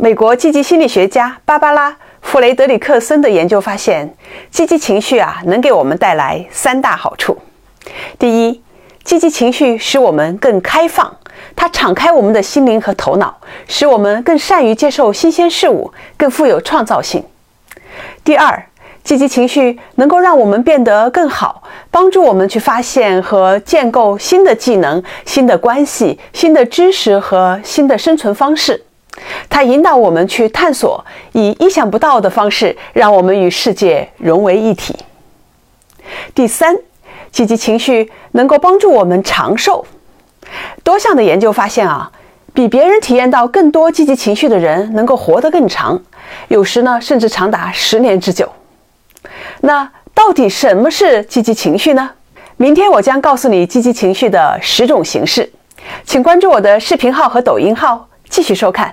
美国积极心理学家芭芭拉·弗雷德里克森的研究发现，积极情绪啊，能给我们带来三大好处。第一，积极情绪使我们更开放，它敞开我们的心灵和头脑，使我们更善于接受新鲜事物，更富有创造性。第二，积极情绪能够让我们变得更好，帮助我们去发现和建构新的技能、新的关系、新的知识和新的生存方式。它引导我们去探索，以意想不到的方式，让我们与世界融为一体。第三，积极情绪能够帮助我们长寿。多项的研究发现啊，比别人体验到更多积极情绪的人，能够活得更长，有时呢，甚至长达十年之久。那到底什么是积极情绪呢？明天我将告诉你积极情绪的十种形式，请关注我的视频号和抖音号，继续收看。